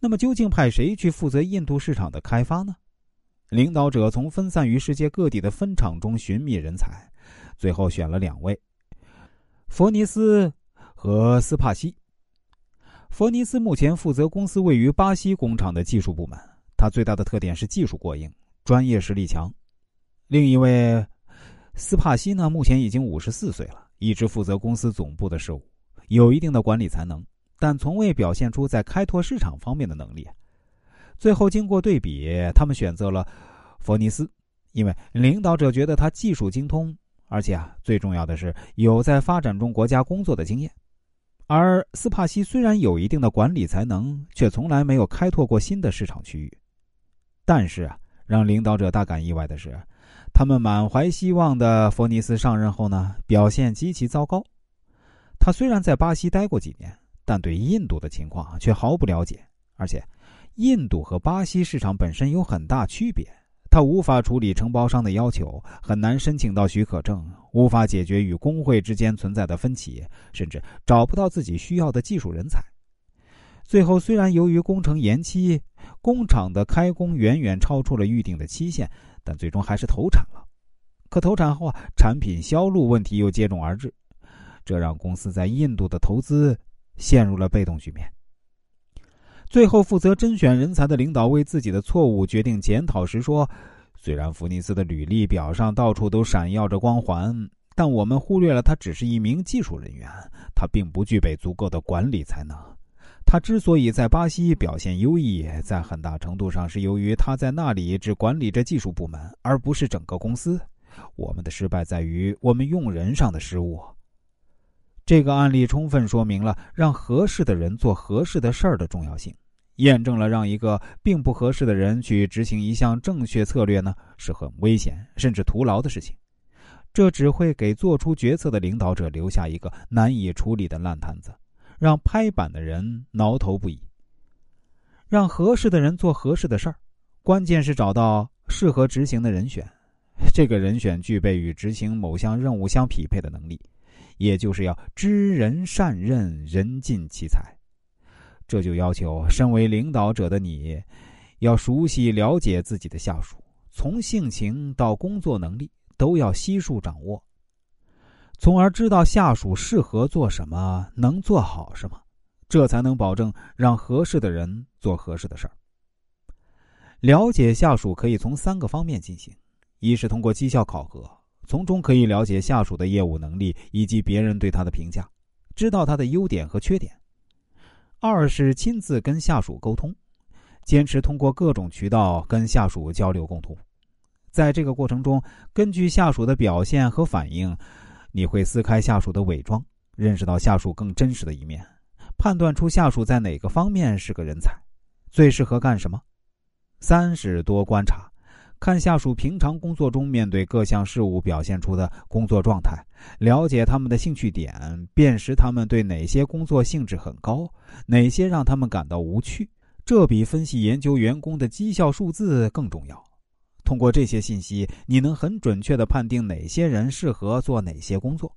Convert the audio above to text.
那么究竟派谁去负责印度市场的开发呢？领导者从分散于世界各地的分厂中寻觅人才，最后选了两位：佛尼斯和斯帕西。佛尼斯目前负责公司位于巴西工厂的技术部门，他最大的特点是技术过硬，专业实力强。另一位斯帕西呢，目前已经五十四岁了，一直负责公司总部的事务，有一定的管理才能，但从未表现出在开拓市场方面的能力。最后经过对比，他们选择了佛尼斯，因为领导者觉得他技术精通，而且啊，最重要的是有在发展中国家工作的经验。而斯帕西虽然有一定的管理才能，却从来没有开拓过新的市场区域。但是啊，让领导者大感意外的是，他们满怀希望的佛尼斯上任后呢，表现极其糟糕。他虽然在巴西待过几年，但对印度的情况却毫不了解，而且，印度和巴西市场本身有很大区别。他无法处理承包商的要求，很难申请到许可证，无法解决与工会之间存在的分歧，甚至找不到自己需要的技术人才。最后，虽然由于工程延期，工厂的开工远远超出了预定的期限，但最终还是投产了。可投产后啊，产品销路问题又接踵而至，这让公司在印度的投资陷入了被动局面。最后，负责甄选人才的领导为自己的错误决定检讨时说：“虽然福尼斯的履历表上到处都闪耀着光环，但我们忽略了他只是一名技术人员，他并不具备足够的管理才能。他之所以在巴西表现优异，在很大程度上是由于他在那里只管理着技术部门，而不是整个公司。我们的失败在于我们用人上的失误。”这个案例充分说明了让合适的人做合适的事儿的重要性，验证了让一个并不合适的人去执行一项正确策略呢是很危险甚至徒劳的事情。这只会给做出决策的领导者留下一个难以处理的烂摊子，让拍板的人挠头不已。让合适的人做合适的事儿，关键是找到适合执行的人选，这个人选具备与执行某项任务相匹配的能力。也就是要知人善任，人尽其才，这就要求身为领导者的你，要熟悉了解自己的下属，从性情到工作能力都要悉数掌握，从而知道下属适合做什么，能做好什么，这才能保证让合适的人做合适的事儿。了解下属可以从三个方面进行：一是通过绩效考核。从中可以了解下属的业务能力以及别人对他的评价，知道他的优点和缺点。二是亲自跟下属沟通，坚持通过各种渠道跟下属交流沟通。在这个过程中，根据下属的表现和反应，你会撕开下属的伪装，认识到下属更真实的一面，判断出下属在哪个方面是个人才，最适合干什么。三是多观察。看下属平常工作中面对各项事务表现出的工作状态，了解他们的兴趣点，辨识他们对哪些工作兴致很高，哪些让他们感到无趣。这比分析研究员工的绩效数字更重要。通过这些信息，你能很准确地判定哪些人适合做哪些工作。